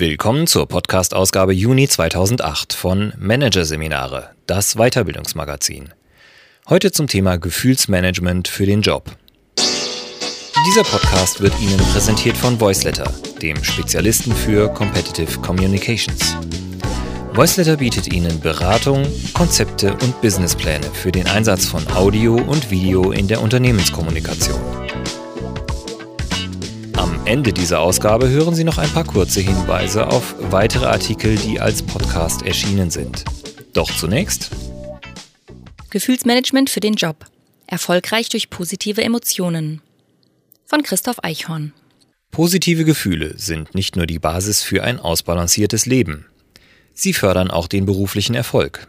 Willkommen zur Podcast-Ausgabe Juni 2008 von Managerseminare, das Weiterbildungsmagazin. Heute zum Thema Gefühlsmanagement für den Job. Dieser Podcast wird Ihnen präsentiert von Voiceletter, dem Spezialisten für Competitive Communications. Voiceletter bietet Ihnen Beratung, Konzepte und Businesspläne für den Einsatz von Audio und Video in der Unternehmenskommunikation. Am Ende dieser Ausgabe hören Sie noch ein paar kurze Hinweise auf weitere Artikel, die als Podcast erschienen sind. Doch zunächst Gefühlsmanagement für den Job. Erfolgreich durch positive Emotionen. Von Christoph Eichhorn. Positive Gefühle sind nicht nur die Basis für ein ausbalanciertes Leben. Sie fördern auch den beruflichen Erfolg.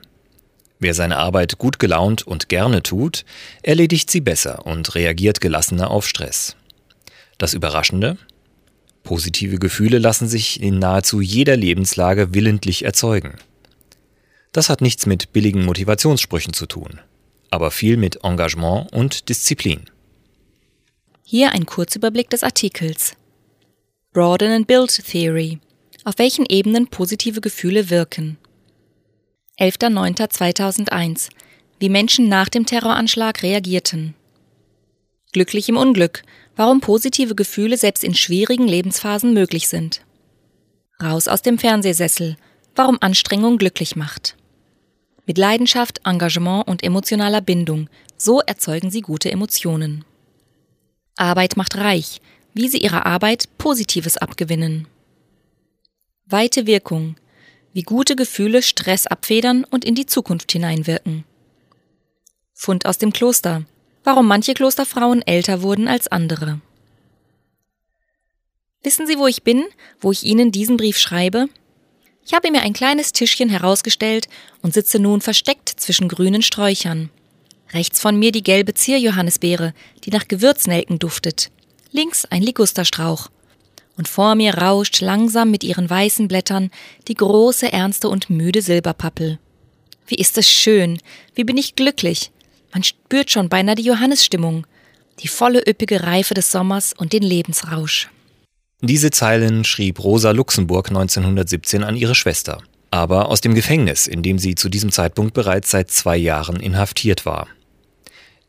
Wer seine Arbeit gut gelaunt und gerne tut, erledigt sie besser und reagiert gelassener auf Stress. Das Überraschende? Positive Gefühle lassen sich in nahezu jeder Lebenslage willentlich erzeugen. Das hat nichts mit billigen Motivationssprüchen zu tun, aber viel mit Engagement und Disziplin. Hier ein Kurzüberblick des Artikels. Broaden and Build Theory. Auf welchen Ebenen positive Gefühle wirken. 11.09.2001. Wie Menschen nach dem Terroranschlag reagierten. Glücklich im Unglück warum positive Gefühle selbst in schwierigen Lebensphasen möglich sind. Raus aus dem Fernsehsessel, warum Anstrengung glücklich macht. Mit Leidenschaft, Engagement und emotionaler Bindung, so erzeugen sie gute Emotionen. Arbeit macht reich, wie sie ihrer Arbeit Positives abgewinnen. Weite Wirkung, wie gute Gefühle Stress abfedern und in die Zukunft hineinwirken. Fund aus dem Kloster, warum manche Klosterfrauen älter wurden als andere. Wissen Sie, wo ich bin, wo ich Ihnen diesen Brief schreibe? Ich habe mir ein kleines Tischchen herausgestellt und sitze nun versteckt zwischen grünen Sträuchern. Rechts von mir die gelbe Zierjohannisbeere, die nach Gewürznelken duftet. Links ein Ligusterstrauch. Und vor mir rauscht langsam mit ihren weißen Blättern die große, ernste und müde Silberpappel. Wie ist es schön, wie bin ich glücklich, man spürt schon beinahe die Johannisstimmung, die volle üppige Reife des Sommers und den Lebensrausch. Diese Zeilen schrieb Rosa Luxemburg 1917 an ihre Schwester, aber aus dem Gefängnis, in dem sie zu diesem Zeitpunkt bereits seit zwei Jahren inhaftiert war.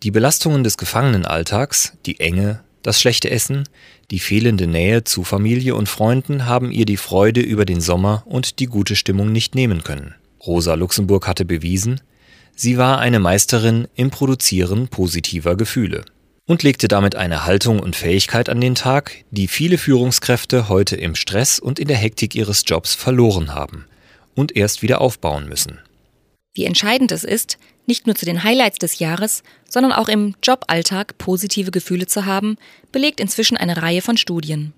Die Belastungen des Gefangenenalltags, die Enge, das schlechte Essen, die fehlende Nähe zu Familie und Freunden haben ihr die Freude über den Sommer und die gute Stimmung nicht nehmen können. Rosa Luxemburg hatte bewiesen, Sie war eine Meisterin im Produzieren positiver Gefühle und legte damit eine Haltung und Fähigkeit an den Tag, die viele Führungskräfte heute im Stress und in der Hektik ihres Jobs verloren haben und erst wieder aufbauen müssen. Wie entscheidend es ist, nicht nur zu den Highlights des Jahres, sondern auch im Joballtag positive Gefühle zu haben, belegt inzwischen eine Reihe von Studien.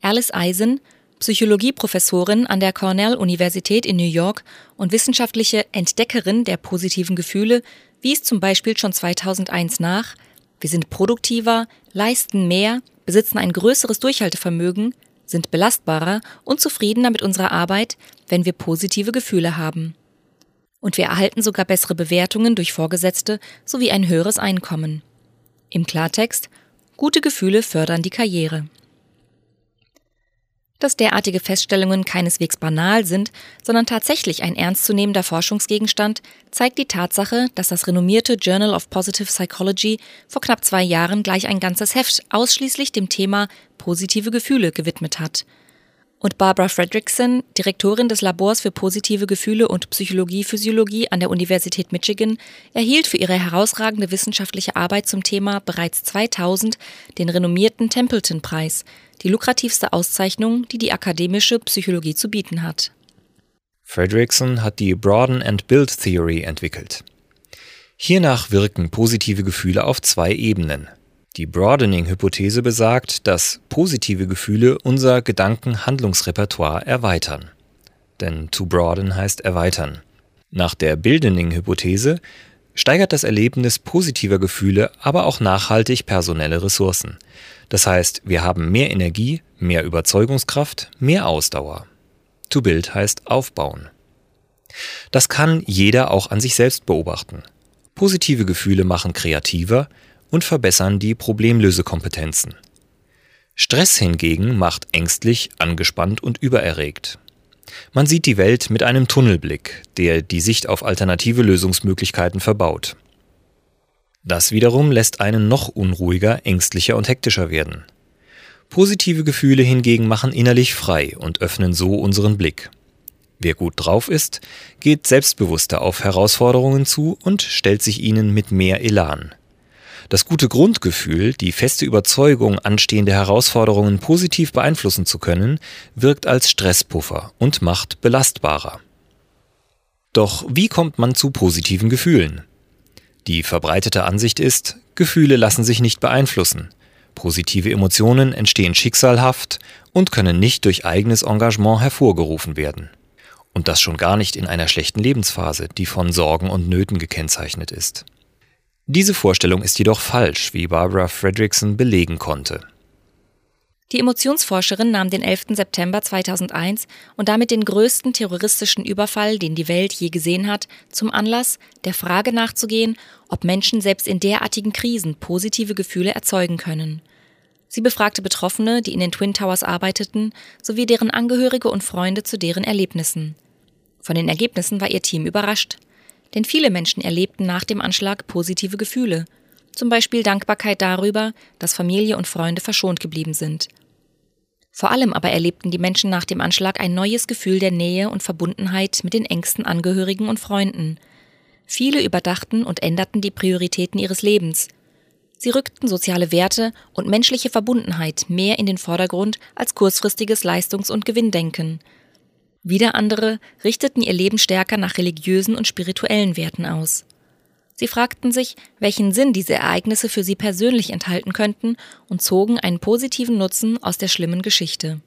Alice Eisen Psychologieprofessorin an der Cornell-Universität in New York und wissenschaftliche Entdeckerin der positiven Gefühle, wies zum Beispiel schon 2001 nach, wir sind produktiver, leisten mehr, besitzen ein größeres Durchhaltevermögen, sind belastbarer und zufriedener mit unserer Arbeit, wenn wir positive Gefühle haben. Und wir erhalten sogar bessere Bewertungen durch Vorgesetzte sowie ein höheres Einkommen. Im Klartext, gute Gefühle fördern die Karriere. Dass derartige Feststellungen keineswegs banal sind, sondern tatsächlich ein ernstzunehmender Forschungsgegenstand, zeigt die Tatsache, dass das renommierte Journal of Positive Psychology vor knapp zwei Jahren gleich ein ganzes Heft ausschließlich dem Thema positive Gefühle gewidmet hat. Und Barbara Fredrickson, Direktorin des Labors für positive Gefühle und Psychologie-Physiologie an der Universität Michigan, erhielt für ihre herausragende wissenschaftliche Arbeit zum Thema bereits 2000 den renommierten Templeton-Preis, die lukrativste Auszeichnung, die die akademische Psychologie zu bieten hat. Fredrickson hat die Broaden and Build Theory entwickelt. Hiernach wirken positive Gefühle auf zwei Ebenen. Die Broadening-Hypothese besagt, dass positive Gefühle unser Gedankenhandlungsrepertoire erweitern. Denn to broaden heißt erweitern. Nach der Bildening-Hypothese steigert das Erlebnis positiver Gefühle aber auch nachhaltig personelle Ressourcen. Das heißt, wir haben mehr Energie, mehr Überzeugungskraft, mehr Ausdauer. To build heißt aufbauen. Das kann jeder auch an sich selbst beobachten. Positive Gefühle machen kreativer und verbessern die Problemlösekompetenzen. Stress hingegen macht ängstlich, angespannt und übererregt. Man sieht die Welt mit einem Tunnelblick, der die Sicht auf alternative Lösungsmöglichkeiten verbaut. Das wiederum lässt einen noch unruhiger, ängstlicher und hektischer werden. Positive Gefühle hingegen machen innerlich frei und öffnen so unseren Blick. Wer gut drauf ist, geht selbstbewusster auf Herausforderungen zu und stellt sich ihnen mit mehr Elan. Das gute Grundgefühl, die feste Überzeugung, anstehende Herausforderungen positiv beeinflussen zu können, wirkt als Stresspuffer und macht belastbarer. Doch wie kommt man zu positiven Gefühlen? Die verbreitete Ansicht ist, Gefühle lassen sich nicht beeinflussen. Positive Emotionen entstehen schicksalhaft und können nicht durch eigenes Engagement hervorgerufen werden. Und das schon gar nicht in einer schlechten Lebensphase, die von Sorgen und Nöten gekennzeichnet ist. Diese Vorstellung ist jedoch falsch, wie Barbara Fredrickson belegen konnte. Die Emotionsforscherin nahm den 11. September 2001 und damit den größten terroristischen Überfall, den die Welt je gesehen hat, zum Anlass, der Frage nachzugehen, ob Menschen selbst in derartigen Krisen positive Gefühle erzeugen können. Sie befragte Betroffene, die in den Twin Towers arbeiteten, sowie deren Angehörige und Freunde zu deren Erlebnissen. Von den Ergebnissen war ihr Team überrascht. Denn viele Menschen erlebten nach dem Anschlag positive Gefühle, zum Beispiel Dankbarkeit darüber, dass Familie und Freunde verschont geblieben sind. Vor allem aber erlebten die Menschen nach dem Anschlag ein neues Gefühl der Nähe und Verbundenheit mit den engsten Angehörigen und Freunden. Viele überdachten und änderten die Prioritäten ihres Lebens. Sie rückten soziale Werte und menschliche Verbundenheit mehr in den Vordergrund als kurzfristiges Leistungs- und Gewinndenken – wieder andere richteten ihr Leben stärker nach religiösen und spirituellen Werten aus. Sie fragten sich, welchen Sinn diese Ereignisse für sie persönlich enthalten könnten und zogen einen positiven Nutzen aus der schlimmen Geschichte.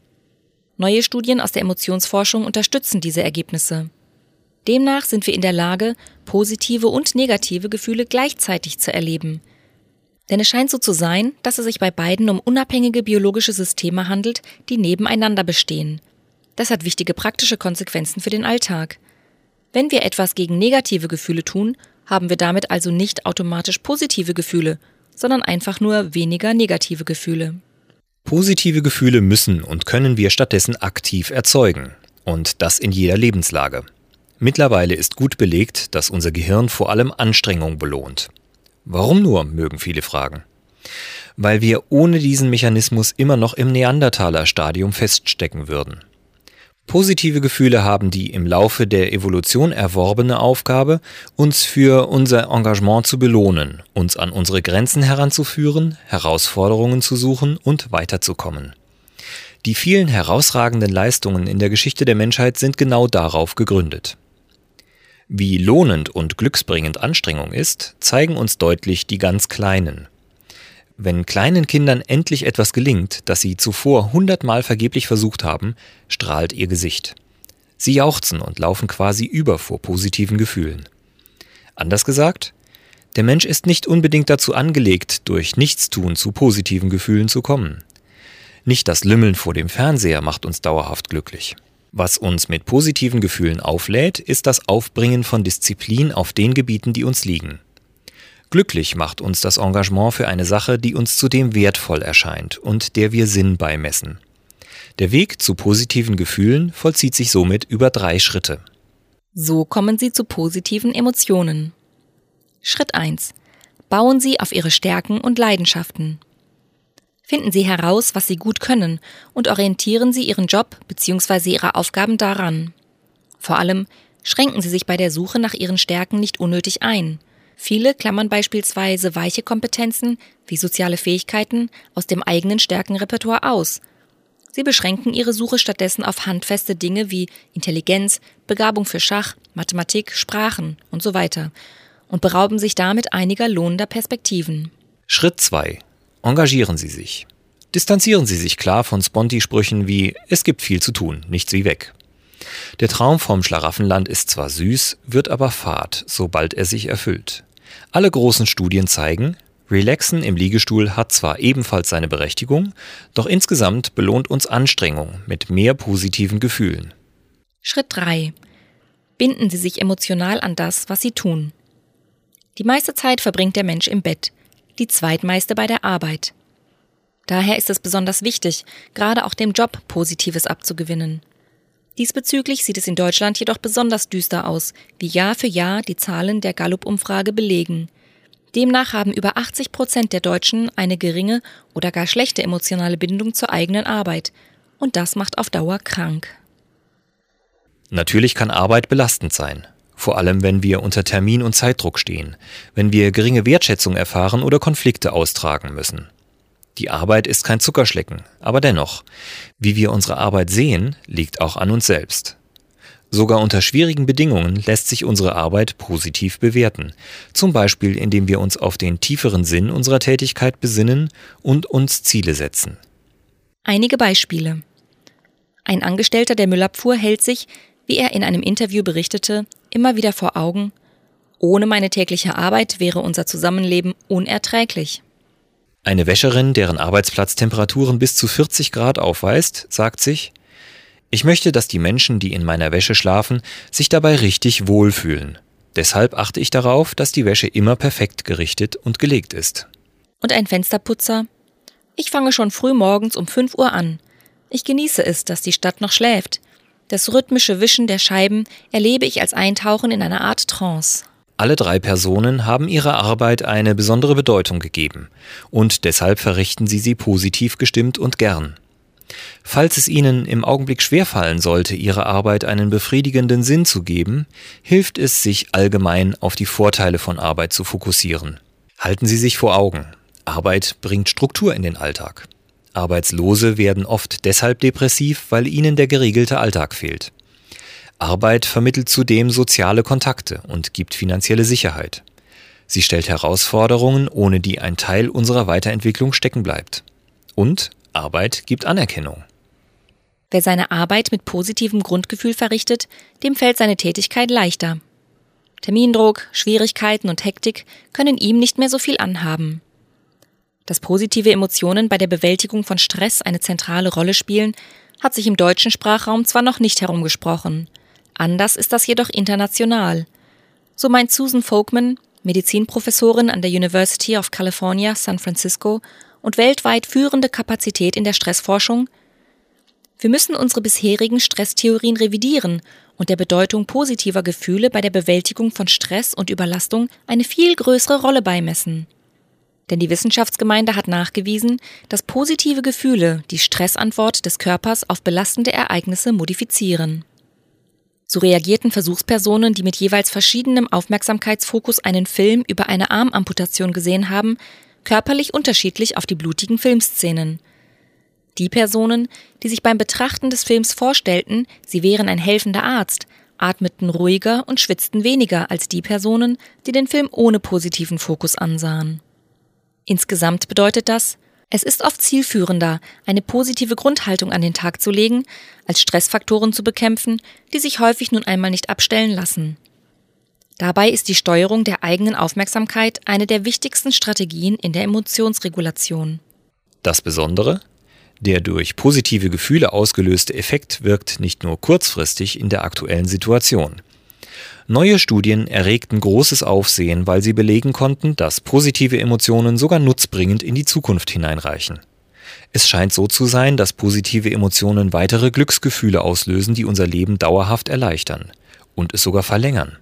Neue Studien aus der Emotionsforschung unterstützen diese Ergebnisse. Demnach sind wir in der Lage, positive und negative Gefühle gleichzeitig zu erleben. Denn es scheint so zu sein, dass es sich bei beiden um unabhängige biologische Systeme handelt, die nebeneinander bestehen das hat wichtige praktische Konsequenzen für den Alltag. Wenn wir etwas gegen negative Gefühle tun, haben wir damit also nicht automatisch positive Gefühle, sondern einfach nur weniger negative Gefühle. Positive Gefühle müssen und können wir stattdessen aktiv erzeugen. Und das in jeder Lebenslage. Mittlerweile ist gut belegt, dass unser Gehirn vor allem Anstrengung belohnt. Warum nur, mögen viele fragen. Weil wir ohne diesen Mechanismus immer noch im Neandertaler-Stadium feststecken würden. Positive Gefühle haben die im Laufe der Evolution erworbene Aufgabe, uns für unser Engagement zu belohnen, uns an unsere Grenzen heranzuführen, Herausforderungen zu suchen und weiterzukommen. Die vielen herausragenden Leistungen in der Geschichte der Menschheit sind genau darauf gegründet. Wie lohnend und glücksbringend Anstrengung ist, zeigen uns deutlich die ganz kleinen, wenn kleinen Kindern endlich etwas gelingt, das sie zuvor hundertmal vergeblich versucht haben, strahlt ihr Gesicht. Sie jauchzen und laufen quasi über vor positiven Gefühlen. Anders gesagt, der Mensch ist nicht unbedingt dazu angelegt, durch Nichtstun zu positiven Gefühlen zu kommen. Nicht das Lümmeln vor dem Fernseher macht uns dauerhaft glücklich. Was uns mit positiven Gefühlen auflädt, ist das Aufbringen von Disziplin auf den Gebieten, die uns liegen. Glücklich macht uns das Engagement für eine Sache, die uns zudem wertvoll erscheint und der wir Sinn beimessen. Der Weg zu positiven Gefühlen vollzieht sich somit über drei Schritte. So kommen Sie zu positiven Emotionen. Schritt 1. Bauen Sie auf Ihre Stärken und Leidenschaften. Finden Sie heraus, was Sie gut können und orientieren Sie Ihren Job bzw. Ihre Aufgaben daran. Vor allem schränken Sie sich bei der Suche nach Ihren Stärken nicht unnötig ein – Viele klammern beispielsweise weiche Kompetenzen wie soziale Fähigkeiten aus dem eigenen Stärkenrepertoire aus. Sie beschränken ihre Suche stattdessen auf handfeste Dinge wie Intelligenz, Begabung für Schach, Mathematik, Sprachen und so weiter und berauben sich damit einiger lohnender Perspektiven. Schritt 2. Engagieren Sie sich. Distanzieren Sie sich klar von Sponti-Sprüchen wie es gibt viel zu tun, nichts wie weg. Der Traum vom Schlaraffenland ist zwar süß, wird aber fad, sobald er sich erfüllt. Alle großen Studien zeigen, Relaxen im Liegestuhl hat zwar ebenfalls seine Berechtigung, doch insgesamt belohnt uns Anstrengung mit mehr positiven Gefühlen. Schritt 3. Binden Sie sich emotional an das, was Sie tun. Die meiste Zeit verbringt der Mensch im Bett, die zweitmeiste bei der Arbeit. Daher ist es besonders wichtig, gerade auch dem Job Positives abzugewinnen. Diesbezüglich sieht es in Deutschland jedoch besonders düster aus, wie Jahr für Jahr die Zahlen der Gallup-Umfrage belegen. Demnach haben über 80 Prozent der Deutschen eine geringe oder gar schlechte emotionale Bindung zur eigenen Arbeit. Und das macht auf Dauer krank. Natürlich kann Arbeit belastend sein. Vor allem, wenn wir unter Termin- und Zeitdruck stehen, wenn wir geringe Wertschätzung erfahren oder Konflikte austragen müssen. Die Arbeit ist kein Zuckerschlecken, aber dennoch, wie wir unsere Arbeit sehen, liegt auch an uns selbst. Sogar unter schwierigen Bedingungen lässt sich unsere Arbeit positiv bewerten, zum Beispiel indem wir uns auf den tieferen Sinn unserer Tätigkeit besinnen und uns Ziele setzen. Einige Beispiele. Ein Angestellter der Müllabfuhr hält sich, wie er in einem Interview berichtete, immer wieder vor Augen, ohne meine tägliche Arbeit wäre unser Zusammenleben unerträglich. Eine Wäscherin, deren Arbeitsplatz Temperaturen bis zu 40 Grad aufweist, sagt sich, ich möchte, dass die Menschen, die in meiner Wäsche schlafen, sich dabei richtig wohlfühlen. Deshalb achte ich darauf, dass die Wäsche immer perfekt gerichtet und gelegt ist. Und ein Fensterputzer? Ich fange schon früh morgens um 5 Uhr an. Ich genieße es, dass die Stadt noch schläft. Das rhythmische Wischen der Scheiben erlebe ich als Eintauchen in eine Art Trance. Alle drei Personen haben ihrer Arbeit eine besondere Bedeutung gegeben und deshalb verrichten sie sie positiv gestimmt und gern. Falls es Ihnen im Augenblick schwerfallen sollte, Ihrer Arbeit einen befriedigenden Sinn zu geben, hilft es, sich allgemein auf die Vorteile von Arbeit zu fokussieren. Halten Sie sich vor Augen. Arbeit bringt Struktur in den Alltag. Arbeitslose werden oft deshalb depressiv, weil ihnen der geregelte Alltag fehlt. Arbeit vermittelt zudem soziale Kontakte und gibt finanzielle Sicherheit. Sie stellt Herausforderungen, ohne die ein Teil unserer Weiterentwicklung stecken bleibt. Und Arbeit gibt Anerkennung. Wer seine Arbeit mit positivem Grundgefühl verrichtet, dem fällt seine Tätigkeit leichter. Termindruck, Schwierigkeiten und Hektik können ihm nicht mehr so viel anhaben. Dass positive Emotionen bei der Bewältigung von Stress eine zentrale Rolle spielen, hat sich im deutschen Sprachraum zwar noch nicht herumgesprochen. Anders ist das jedoch international. So meint Susan Folkman, Medizinprofessorin an der University of California, San Francisco und weltweit führende Kapazität in der Stressforschung, wir müssen unsere bisherigen Stresstheorien revidieren und der Bedeutung positiver Gefühle bei der Bewältigung von Stress und Überlastung eine viel größere Rolle beimessen. Denn die Wissenschaftsgemeinde hat nachgewiesen, dass positive Gefühle die Stressantwort des Körpers auf belastende Ereignisse modifizieren. So reagierten Versuchspersonen, die mit jeweils verschiedenem Aufmerksamkeitsfokus einen Film über eine Armamputation gesehen haben, körperlich unterschiedlich auf die blutigen Filmszenen. Die Personen, die sich beim Betrachten des Films vorstellten, sie wären ein helfender Arzt, atmeten ruhiger und schwitzten weniger als die Personen, die den Film ohne positiven Fokus ansahen. Insgesamt bedeutet das, es ist oft zielführender, eine positive Grundhaltung an den Tag zu legen, als Stressfaktoren zu bekämpfen, die sich häufig nun einmal nicht abstellen lassen. Dabei ist die Steuerung der eigenen Aufmerksamkeit eine der wichtigsten Strategien in der Emotionsregulation. Das Besondere? Der durch positive Gefühle ausgelöste Effekt wirkt nicht nur kurzfristig in der aktuellen Situation. Neue Studien erregten großes Aufsehen, weil sie belegen konnten, dass positive Emotionen sogar nutzbringend in die Zukunft hineinreichen. Es scheint so zu sein, dass positive Emotionen weitere Glücksgefühle auslösen, die unser Leben dauerhaft erleichtern und es sogar verlängern.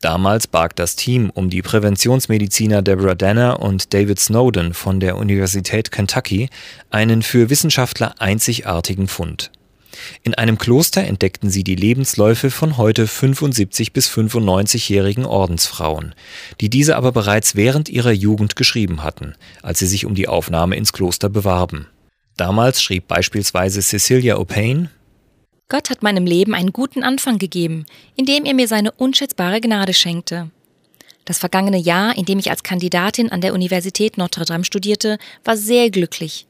Damals barg das Team um die Präventionsmediziner Deborah Danner und David Snowden von der Universität Kentucky einen für Wissenschaftler einzigartigen Fund. In einem Kloster entdeckten sie die Lebensläufe von heute 75 bis 95-jährigen Ordensfrauen, die diese aber bereits während ihrer Jugend geschrieben hatten, als sie sich um die Aufnahme ins Kloster bewarben. Damals schrieb beispielsweise Cecilia O'Payne Gott hat meinem Leben einen guten Anfang gegeben, indem er mir seine unschätzbare Gnade schenkte. Das vergangene Jahr, in dem ich als Kandidatin an der Universität Notre Dame studierte, war sehr glücklich.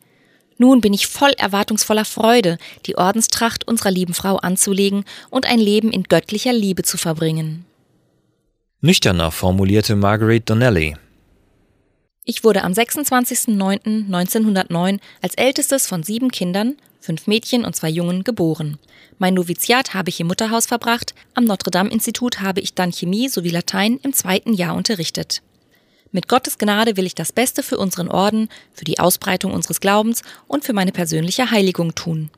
Nun bin ich voll erwartungsvoller Freude, die Ordenstracht unserer lieben Frau anzulegen und ein Leben in göttlicher Liebe zu verbringen. Nüchterner formulierte Margaret Donnelly. Ich wurde am 26.09.1909 als ältestes von sieben Kindern fünf Mädchen und zwei Jungen, geboren. Mein Noviziat habe ich im Mutterhaus verbracht, am Notre Dame Institut habe ich dann Chemie sowie Latein im zweiten Jahr unterrichtet. Mit Gottes Gnade will ich das Beste für unseren Orden, für die Ausbreitung unseres Glaubens und für meine persönliche Heiligung tun.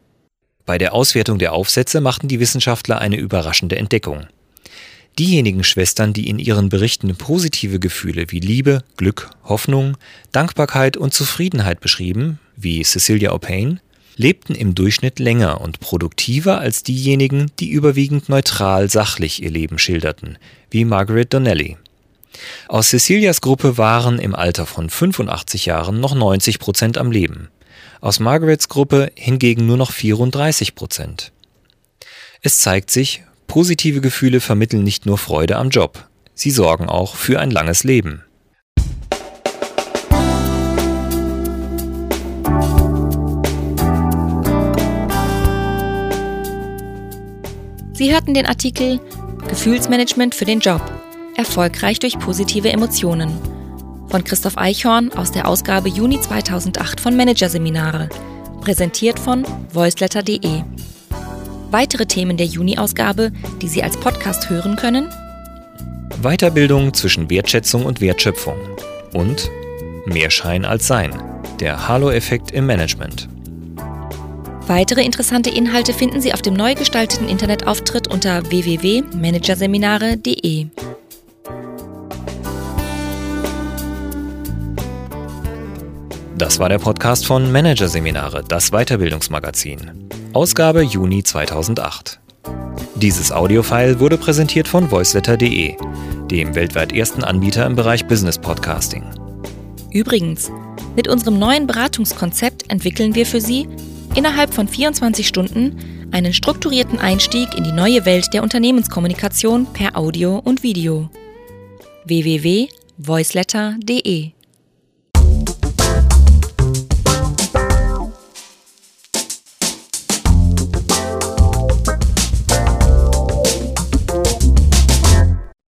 Bei der Auswertung der Aufsätze machten die Wissenschaftler eine überraschende Entdeckung. Diejenigen Schwestern, die in ihren Berichten positive Gefühle wie Liebe, Glück, Hoffnung, Dankbarkeit und Zufriedenheit beschrieben, wie Cecilia O'Payne, lebten im Durchschnitt länger und produktiver als diejenigen, die überwiegend neutral sachlich ihr Leben schilderten, wie Margaret Donnelly. Aus Cecilias Gruppe waren im Alter von 85 Jahren noch 90 Prozent am Leben. Aus Margarets Gruppe hingegen nur noch 34 Prozent. Es zeigt sich, Positive Gefühle vermitteln nicht nur Freude am Job, sie sorgen auch für ein langes Leben. Sie hörten den Artikel Gefühlsmanagement für den Job. Erfolgreich durch positive Emotionen von Christoph Eichhorn aus der Ausgabe Juni 2008 von Managerseminare, präsentiert von voiceletter.de. Weitere Themen der Juni-Ausgabe, die Sie als Podcast hören können? Weiterbildung zwischen Wertschätzung und Wertschöpfung und Mehr Schein als Sein, der Halo-Effekt im Management. Weitere interessante Inhalte finden Sie auf dem neu gestalteten Internetauftritt unter www.managerseminare.de. Das war der Podcast von Managerseminare, das Weiterbildungsmagazin. Ausgabe Juni 2008. Dieses Audiofile wurde präsentiert von voiceletter.de, dem weltweit ersten Anbieter im Bereich Business Podcasting. Übrigens, mit unserem neuen Beratungskonzept entwickeln wir für Sie innerhalb von 24 Stunden einen strukturierten Einstieg in die neue Welt der Unternehmenskommunikation per Audio und Video. www.voiceletter.de